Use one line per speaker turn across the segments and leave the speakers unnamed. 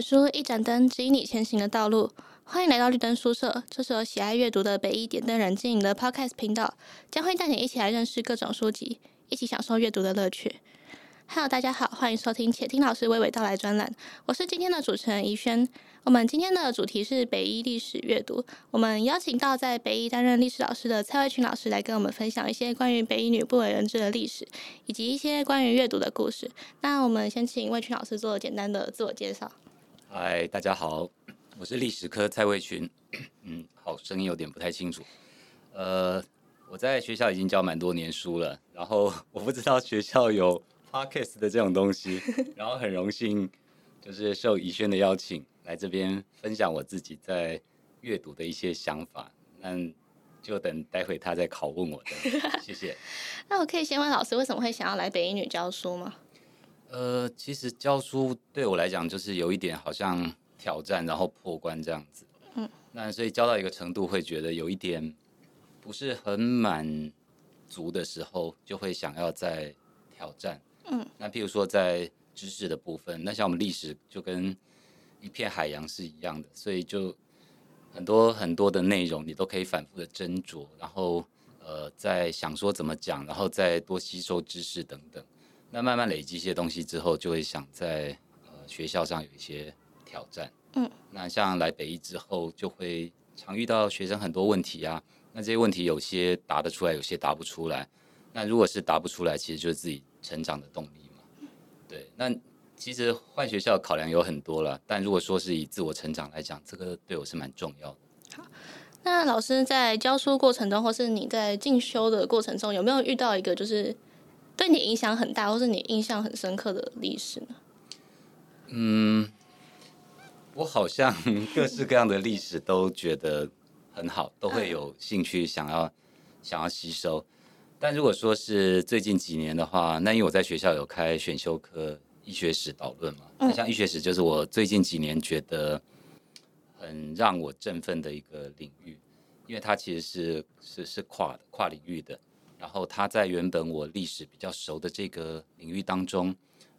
本书，一盏灯指引你前行的道路。欢迎来到绿灯书社，这是由喜爱阅读的北一点灯人经营的 Podcast 频道，将会带你一起来认识各种书籍，一起享受阅读的乐趣。Hello，大家好，欢迎收听且听老师娓娓道来专栏，我是今天的主持人怡萱。我们今天的主题是北一历史阅读，我们邀请到在北一担任历史老师的蔡蔚群老师来跟我们分享一些关于北一女不为人知的历史，以及一些关于阅读的故事。那我们先请魏群老师做简单的自我介绍。
嗨，大家好，我是历史科蔡慧群。嗯，好，声音有点不太清楚。呃，我在学校已经教蛮多年书了，然后 我不知道学校有。Podcast 的这种东西，然后很荣幸，就是受怡萱的邀请来这边分享我自己在阅读的一些想法。那就等待会他再拷问我的，谢谢。
那我可以先问老师，为什么会想要来北一女教书吗？
呃，其实教书对我来讲就是有一点好像挑战，然后破关这样子。嗯，那所以教到一个程度，会觉得有一点不是很满足的时候，就会想要再挑战。嗯，那譬如说在知识的部分，那像我们历史就跟一片海洋是一样的，所以就很多很多的内容你都可以反复的斟酌，然后呃在想说怎么讲，然后再多吸收知识等等。那慢慢累积一些东西之后，就会想在呃学校上有一些挑战。嗯，那像来北一之后，就会常遇到学生很多问题啊，那这些问题有些答得出来，有些答不出来。那如果是答不出来，其实就是自己。成长的动力嘛，对。那其实换学校考量有很多了，但如果说是以自我成长来讲，这个对我是蛮重要的。
好，那老师在教书过程中，或是你在进修的过程中，有没有遇到一个就是对你影响很大，或是你印象很深刻的历史呢？
嗯，我好像 各式各样的历史都觉得很好，都会有兴趣想要想要吸收。但如果说是最近几年的话，那因为我在学校有开选修课医学史导论嘛，那像医学史就是我最近几年觉得很让我振奋的一个领域，因为它其实是是是跨跨领域的，然后他在原本我历史比较熟的这个领域当中，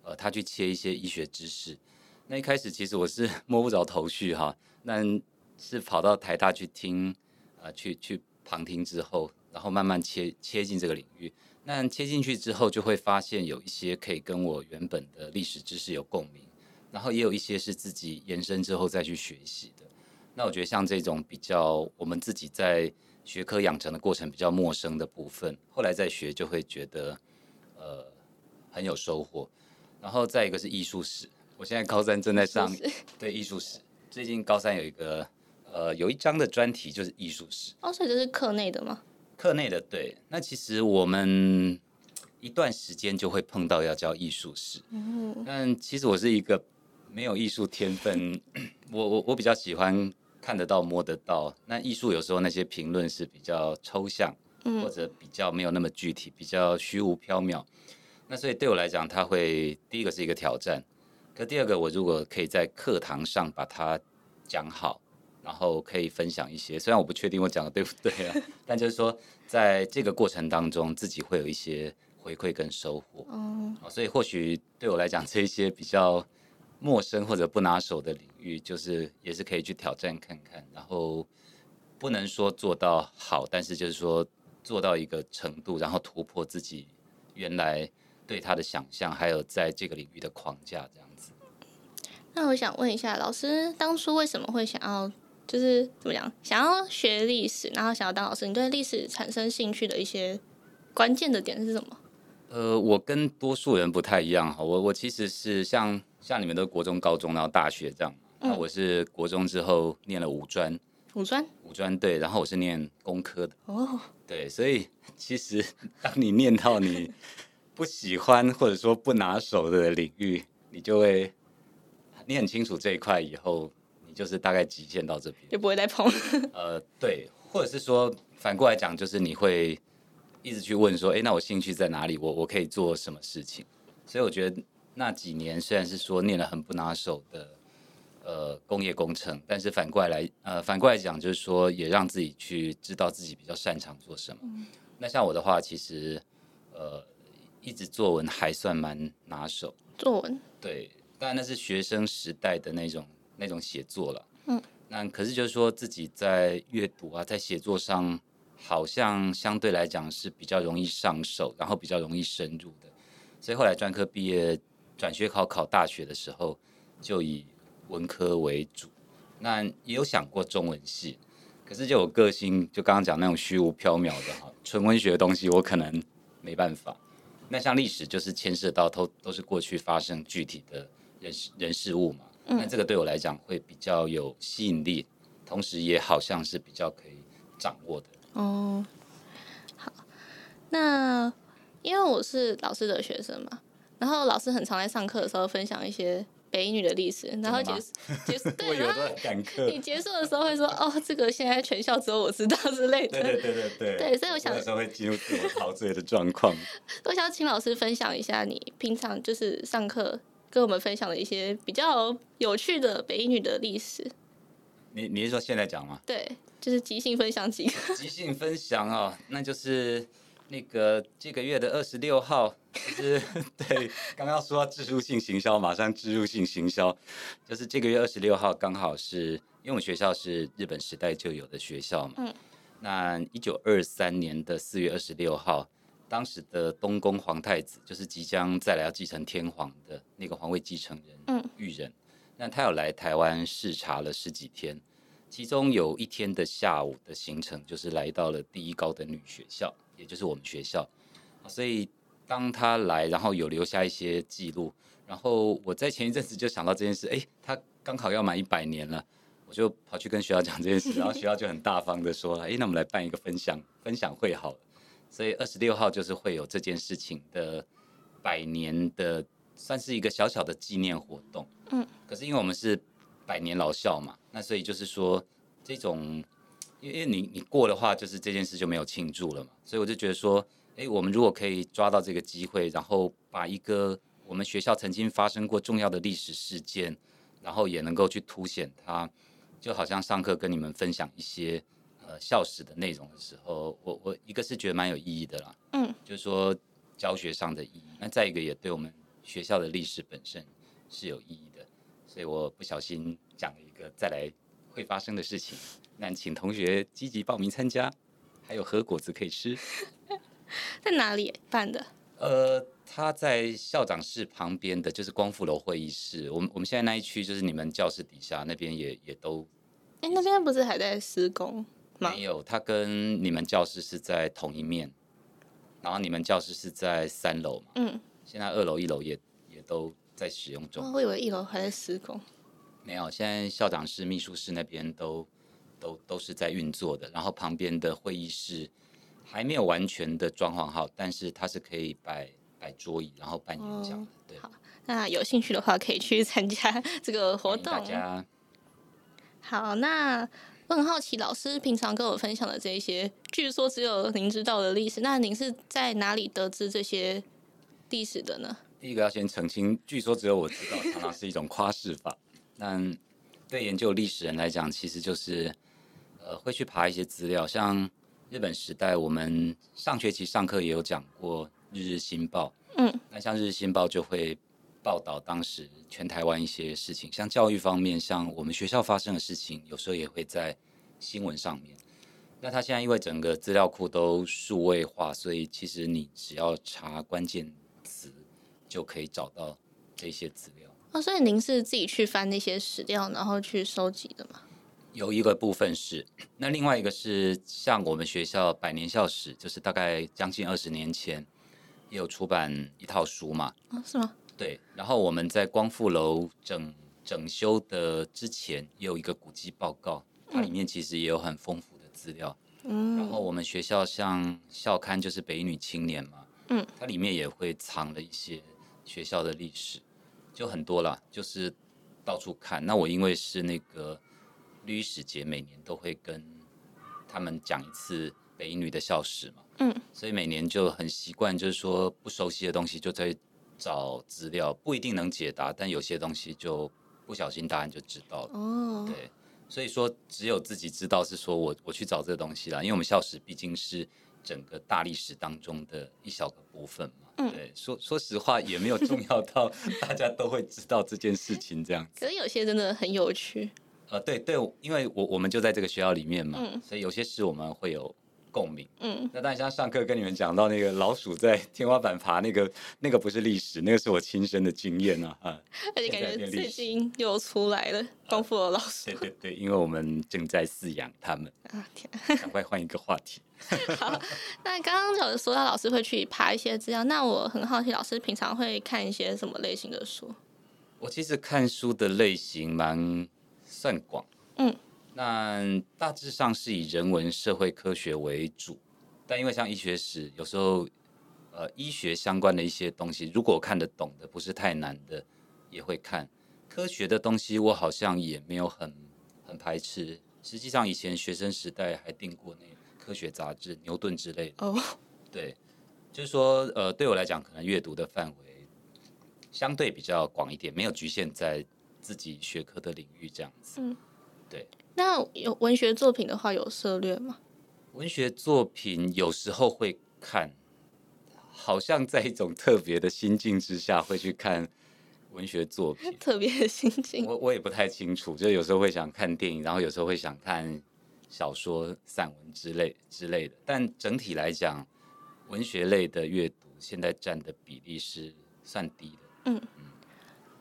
呃，他去切一些医学知识，那一开始其实我是 摸不着头绪哈，那是跑到台大去听，啊、去去旁听之后。然后慢慢切切进这个领域，那切进去之后，就会发现有一些可以跟我原本的历史知识有共鸣，然后也有一些是自己延伸之后再去学习的。那我觉得像这种比较我们自己在学科养成的过程比较陌生的部分，后来再学就会觉得呃很有收获。然后再一个是艺术史，我现在高三正在上对艺术史，最近高三有一个呃有一章的专题就是艺术史。
哦，所以这是课内的吗？
课内的对，那其实我们一段时间就会碰到要教艺术史，嗯，但其实我是一个没有艺术天分，我我我比较喜欢看得到摸得到，那艺术有时候那些评论是比较抽象，或者比较没有那么具体，比较虚无缥缈，那所以对我来讲，它会第一个是一个挑战，可第二个我如果可以在课堂上把它讲好。然后可以分享一些，虽然我不确定我讲的对不对啊，但就是说，在这个过程当中，自己会有一些回馈跟收获。嗯，所以或许对我来讲，这一些比较陌生或者不拿手的领域，就是也是可以去挑战看看。然后不能说做到好，但是就是说做到一个程度，然后突破自己原来对他的想象，还有在这个领域的框架这样子。
那我想问一下，老师当初为什么会想要？就是怎么讲，想要学历史，然后想要当老师，你对历史产生兴趣的一些关键的点是什么？
呃，我跟多数人不太一样哈，我我其实是像像你们的国中、高中，然后大学这样。那我是国中之后念了五专，
五专，
五专对，然后我是念工科的。哦，对，所以其实 当你念到你不喜欢或者说不拿手的领域，你就会你很清楚这一块以后。你就是大概极限到这边，
就不会再碰。
呃，对，或者是说反过来讲，就是你会一直去问说，哎，那我兴趣在哪里？我我可以做什么事情？所以我觉得那几年虽然是说念了很不拿手的呃工业工程，但是反过来呃反过来讲，就是说也让自己去知道自己比较擅长做什么。嗯。那像我的话，其实呃一直作文还算蛮拿手。
作文。
对。当然那是学生时代的那种那种写作了。
嗯，
那可是就是说自己在阅读啊，在写作上，好像相对来讲是比较容易上手，然后比较容易深入的。所以后来专科毕业，转学考考大学的时候，就以文科为主。那也有想过中文系，可是就有个性，就刚刚讲那种虚无缥缈的哈，纯文学的东西我可能没办法。那像历史就是牵涉到都都是过去发生具体的人事人事物嘛，那这个对我来讲会比较有吸引力，同时也好像是比较可以掌握的。
哦，好，那因为我是老师的学生嘛，然后老师很常在上课的时候分享一些。北一女的历史，然后结束结束，对，然后你结束的时候会说：“哦，这个现在全校只有我知道之类的。”
对对对对对。
对，所以我想
有时候会进入自我陶醉的状况。
我想请老师分享一下你平常就是上课跟我们分享的一些比较有趣的北一女的历史。
你你是说现在讲吗？
对，就是即兴分享几个。
即兴分享哦，那就是。那个这个月的二十六号，就是 对，刚刚说到置入性行销，马上置入性行销，就是这个月二十六号刚好是，因为我们学校是日本时代就有的学校嘛，嗯，那一九二三年的四月二十六号，当时的东宫皇太子，就是即将再来要继承天皇的那个皇位继承人，嗯，裕仁，那他有来台湾视察了十几天。其中有一天的下午的行程，就是来到了第一高等女学校，也就是我们学校。所以当他来，然后有留下一些记录。然后我在前一阵子就想到这件事，哎，他刚好要满一百年了，我就跑去跟学校讲这件事，然后学校就很大方的说，哎，那我们来办一个分享分享会好了。所以二十六号就是会有这件事情的百年的，算是一个小小的纪念活动。嗯，可是因为我们是。百年老校嘛，那所以就是说，这种，因为你你过的话，就是这件事就没有庆祝了嘛。所以我就觉得说，哎，我们如果可以抓到这个机会，然后把一个我们学校曾经发生过重要的历史事件，然后也能够去凸显它，就好像上课跟你们分享一些呃校史的内容的时候，我我一个是觉得蛮有意义的啦，嗯，就是说教学上的意义，那再一个也对我们学校的历史本身是有意义的。所以我不小心讲了一个再来会发生的事情，那请同学积极报名参加，还有核果子可以吃。
在哪里办的？
呃，他在校长室旁边的，就是光复楼会议室。我们我们现在那一区就是你们教室底下那边也也都。
哎，那边不是还在施工吗？
没有，他跟你们教室是在同一面，然后你们教室是在三楼嘛。嗯。现在二楼、一楼也也都。在使用中，
我以为一楼还在施工，
没有。现在校长室、秘书室那边都都都是在运作的，然后旁边的会议室还没有完全的装潢好，但是它是可以摆摆桌椅，然后办演讲。哦、对，
好，那有兴趣的话可以去参加这个活动。大
家
好，那我很好奇，老师平常跟我分享的这些，据说只有您知道的历史，那您是在哪里得知这些历史的呢？
第一个要先澄清，据说只有我知道，常常是一种夸饰法。但对研究历史人来讲，其实就是呃会去爬一些资料，像日本时代，我们上学期上课也有讲过《日日新报》。嗯，那像《日日新报》就会报道当时全台湾一些事情，像教育方面，像我们学校发生的事情，有时候也会在新闻上面。那他现在因为整个资料库都数位化，所以其实你只要查关键词。就可以找到这些资料
哦，所以您是自己去翻那些史料，然后去收集的吗？
有一个部分是，那另外一个是像我们学校百年校史，就是大概将近二十年前也有出版一套书嘛？
哦，是吗？
对，然后我们在光复楼整整修的之前也有一个古迹报告，它里面其实也有很丰富的资料。嗯，然后我们学校像校刊就是北女青年嘛，嗯，它里面也会藏了一些。学校的历史就很多了，就是到处看。那我因为是那个历史节，每年都会跟他们讲一次北一女的校史嘛，嗯，所以每年就很习惯，就是说不熟悉的东西就在找资料，不一定能解答，但有些东西就不小心答案就知道了。哦，对，所以说只有自己知道是说我我去找这个东西啦，因为我们校史毕竟是整个大历史当中的一小个部分嘛。
嗯，
对，说说实话也没有重要到大家都会知道这件事情这样子。
可是有些真的很有趣。
呃，对对，因为我我们就在这个学校里面嘛，
嗯，
所以有些事我们会有。共鸣，
嗯，
那当然像上课跟你们讲到那个老鼠在天花板爬，那个 那个不是历史，那个是我亲身的经验啊，啊，
而且感觉最近又出来了，功夫的老鼠，
对对对，因为我们正在饲养他们。
啊，天，
赶快换一个话题。
好，那刚刚有说到老师会去爬一些资料，那我很好奇，老师平常会看一些什么类型的书？
我其实看书的类型蛮算广，嗯。那大致上是以人文社会科学为主，但因为像医学史，有时候呃医学相关的一些东西，如果我看得懂的，不是太难的，也会看。科学的东西我好像也没有很很排斥。实际上以前学生时代还订过那个科学杂志，牛顿之类的。哦，对，就是说呃对我来讲，可能阅读的范围相对比较广一点，没有局限在自己学科的领域这样子。嗯，对。
那有文学作品的话，有涉略吗？
文学作品有时候会看，好像在一种特别的心境之下会去看文学作品。
特别的心境，
我我也不太清楚。就有时候会想看电影，然后有时候会想看小说、散文之类之类的。但整体来讲，文学类的阅读现在占的比例是算低的。嗯。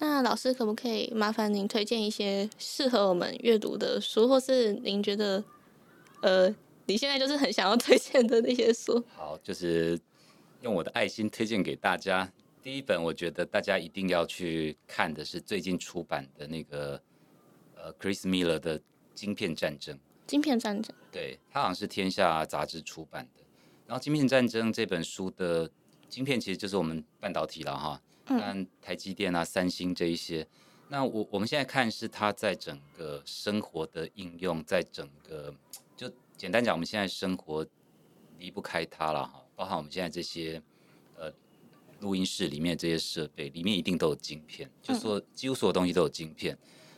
那老师可不可以麻烦您推荐一些适合我们阅读的书，或是您觉得，呃，你现在就是很想要推荐的那些书？
好，就是用我的爱心推荐给大家。第一本，我觉得大家一定要去看的是最近出版的那个，呃，Chris Miller 的《晶片战争》。
晶片战争。
对，它好像是天下杂志出版的。然后《晶片战争》这本书的晶片其实就是我们半导体了哈。看台积电啊、三星这一些，那我我们现在看是它在整个生活的应用，在整个就简单讲，我们现在生活离不开它了哈，包含我们现在这些呃录音室里面这些设备里面一定都有晶片，就是说几乎所有东西都有晶片。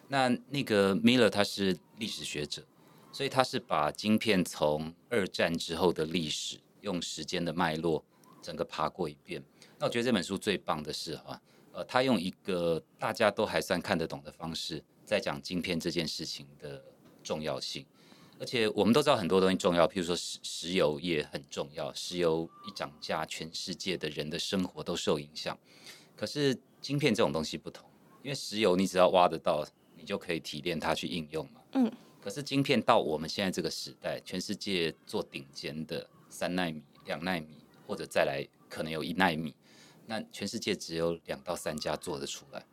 那那个 Miller 他是历史学者，所以他是把晶片从二战之后的历史用时间的脉络整个爬过一遍。那我觉得这本书最棒的是哈，呃，他用一个大家都还算看得懂的方式，在讲晶片这件事情的重要性。而且我们都知道很多东西重要，譬如说石石油也很重要，石油一涨价，全世界的人的生活都受影响。可是晶片这种东西不同，因为石油你只要挖得到，你就可以提炼它去应用嘛。嗯。可是晶片到我们现在这个时代，全世界做顶尖的三纳米、两纳米，或者再来可能有一纳米。那全世界只有两到三家做得出来，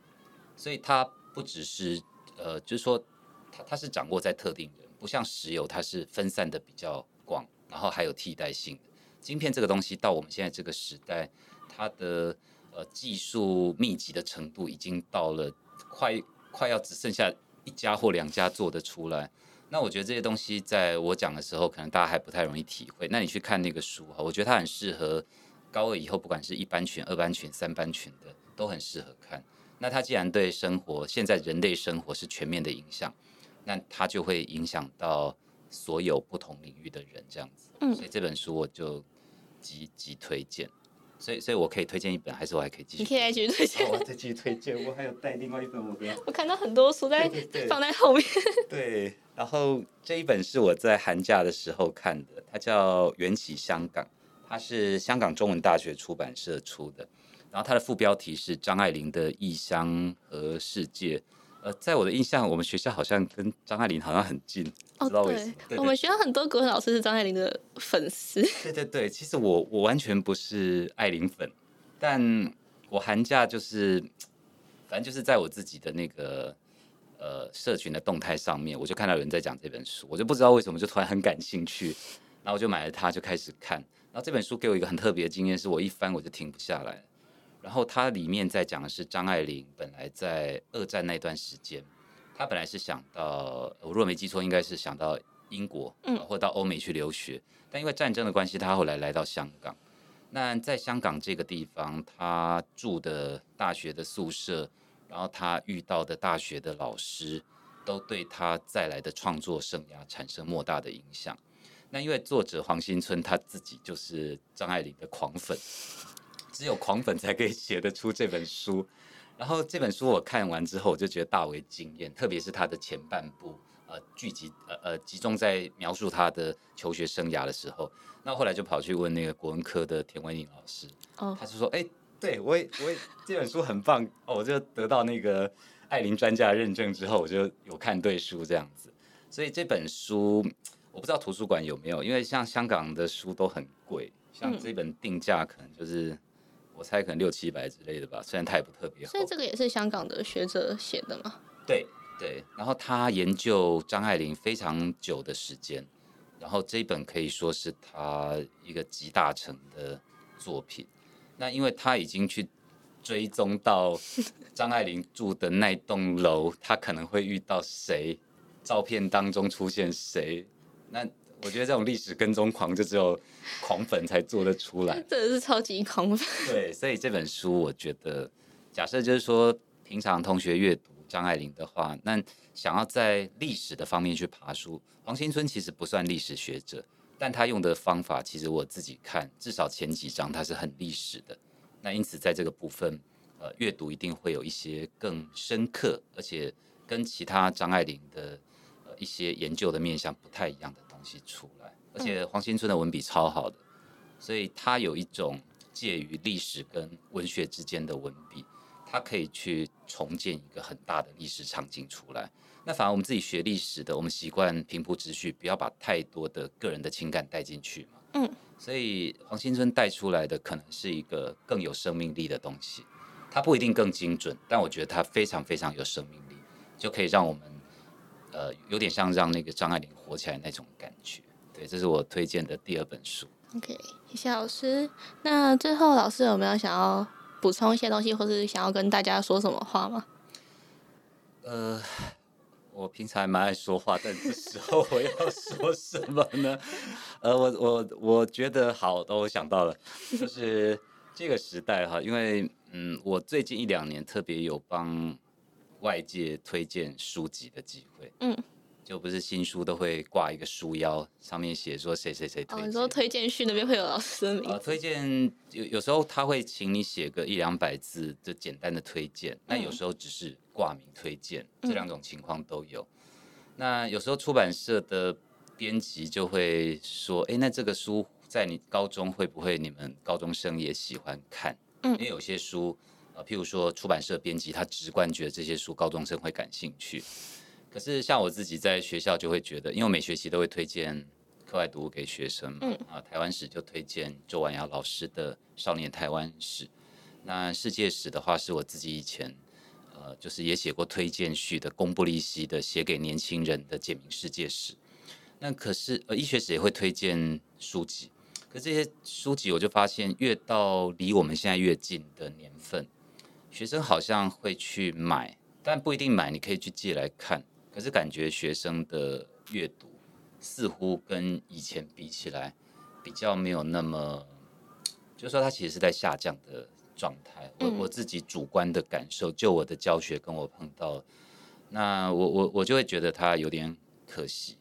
所以它不只是呃，就是说它它是掌握在特定人，不像石油，它是分散的比较广，然后还有替代性。晶片这个东西到我们现在这个时代，它的呃技术密集的程度已经到了快快要只剩下一家或两家做得出来。那我觉得这些东西在我讲的时候，可能大家还不太容易体会。那你去看那个书哈，我觉得它很适合。高二以后，不管是一班群、二班群、三班群的，都很适合看。那它既然对生活，现在人类生活是全面的影响，那它就会影响到所有不同领域的人，这样子。嗯。所以这本书我就极极推荐。所以，所以我可以推荐一本，还是我还可以继续？
你可以继续推荐。
我再继续推荐。我还有带另外一本，我的。
我看到很多书在放在后面。
对。然后这一本是我在寒假的时候看的，它叫《缘起香港》。它是香港中文大学出版社出的，然后它的副标题是张爱玲的异乡和世界。呃，在我的印象，我们学校好像跟张爱玲好像很近，
哦，
知道为什么？
对，我们学校很多国文老师是张爱玲的粉丝。
对对对，其实我我完全不是爱玲粉，但我寒假就是，反正就是在我自己的那个呃社群的动态上面，我就看到有人在讲这本书，我就不知道为什么就突然很感兴趣，然后我就买了它，就开始看。这本书给我一个很特别的经验，是我一翻我就停不下来。然后它里面在讲的是张爱玲本来在二战那段时间，她本来是想到，我若没记错，应该是想到英国，嗯，或到欧美去留学。但因为战争的关系，她后来来到香港。那在香港这个地方，她住的大学的宿舍，然后她遇到的大学的老师，都对她再来的创作生涯产生莫大的影响。那因为作者黄新春他自己就是张爱玲的狂粉，只有狂粉才可以写得出这本书。然后这本书我看完之后，我就觉得大为惊艳，特别是他的前半部，呃，聚集呃呃集中在描述他的求学生涯的时候。那后来就跑去问那个国文科的田文颖老师，哦，他就说，哎，对我也我也这本书很棒哦，我就得到那个爱玲专家认证之后，我就有看对书这样子。所以这本书我不知道图书馆有没有，因为像香港的书都很贵，像这本定价可能就是。我猜可能六七百之类的吧，虽然它也不特别好。
所以这个也是香港的学者写的吗？
对对，然后他研究张爱玲非常久的时间，然后这一本可以说是他一个集大成的作品。那因为他已经去追踪到 张爱玲住的那栋楼，他可能会遇到谁，照片当中出现谁，那。我觉得这种历史跟踪狂就只有狂粉才做得出来，
真的是超级狂粉。
对，所以这本书我觉得，假设就是说平常同学阅读张爱玲的话，那想要在历史的方面去爬书，黄新春其实不算历史学者，但他用的方法其实我自己看，至少前几章他是很历史的。那因此在这个部分，呃，阅读一定会有一些更深刻，而且跟其他张爱玲的呃一些研究的面向不太一样的。东西出来，而且黄新春的文笔超好的，所以他有一种介于历史跟文学之间的文笔，他可以去重建一个很大的历史场景出来。那反而我们自己学历史的，我们习惯平铺直叙，不要把太多的个人的情感带进去嘛。嗯，所以黄新春带出来的可能是一个更有生命力的东西，它不一定更精准，但我觉得它非常非常有生命力，就可以让我们。呃，有点像让那个张爱玲活起来那种感觉，对，这是我推荐的第二本书。
OK，谢谢老师。那最后老师有没有想要补充一些东西，或是想要跟大家说什么话吗？
呃，我平常还蛮爱说话，但这时候我要说什么呢？呃，我我我觉得好，都想到了，就是这个时代哈，因为嗯，我最近一两年特别有帮。外界推荐书籍的机会，嗯，就不是新书都会挂一个书腰，上面写说谁谁谁推荐。哦，
你说推荐序那边会有老师的名字？
呃，推荐有有时候他会请你写个一两百字的简单的推荐，那有时候只是挂名推荐，嗯，这两种情况都有。那有时候出版社的编辑就会说，哎，那这个书在你高中会不会你们高中生也喜欢看？嗯，因为有些书。譬如说，出版社编辑他直观觉得这些书高中生会感兴趣，可是像我自己在学校就会觉得，因为我每学期都会推荐课外读物给学生嘛，啊，台湾史就推荐周婉窈老师的《少年台湾史》，那世界史的话是我自己以前呃，就是也写过推荐序的公布利息的《写给年轻人的简明世界史》，那可是呃，医学史也会推荐书籍，可这些书籍我就发现，越到离我们现在越近的年份。学生好像会去买，但不一定买。你可以去借来看，可是感觉学生的阅读似乎跟以前比起来，比较没有那么，就是说他其实是在下降的状态。我我自己主观的感受，就我的教学跟我碰到，那我我我就会觉得他有点可惜，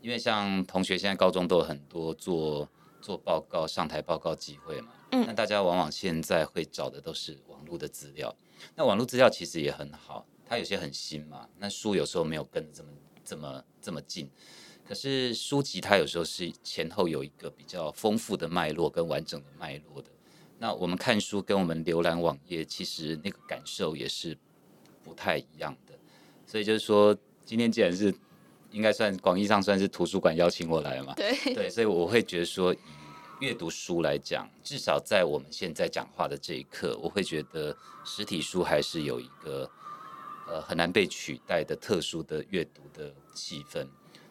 因为像同学现在高中都有很多做做报告、上台报告机会嘛。那大家往往现在会找的都是网络的资料，那网络资料其实也很好，它有些很新嘛。那书有时候没有跟这么这么这么近，可是书籍它有时候是前后有一个比较丰富的脉络跟完整的脉络的。那我们看书跟我们浏览网页，其实那个感受也是不太一样的。所以就是说，今天既然是应该算广义上算是图书馆邀请我来嘛，
对
对，所以我会觉得说。阅读书来讲，至少在我们现在讲话的这一刻，我会觉得实体书还是有一个呃很难被取代的特殊的阅读的气氛。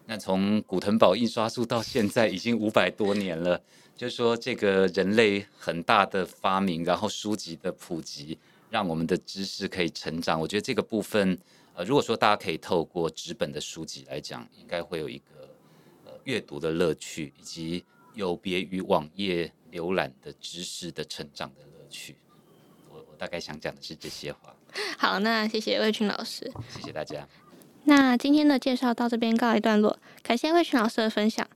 那从古腾堡印刷术到现在已经五百多年了，就是说这个人类很大的发明，然后书籍的普及，让我们的知识可以成长。我觉得这个部分，呃，如果说大家可以透过纸本的书籍来讲，应该会有一个呃阅读的乐趣以及。有别于网页浏览的知识的成长的乐趣，我我大概想讲的是这些话。
好，那谢谢魏群老师，
谢谢大家。
那今天的介绍到这边告一段落，感谢魏群老师的分享。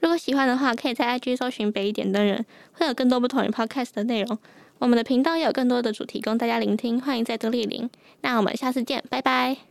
如果喜欢的话，可以在 IG 搜寻北一点灯人，会有更多不同于 Podcast 的内容。我们的频道也有更多的主题供大家聆听，欢迎在这莅临。那我们下次见，拜拜。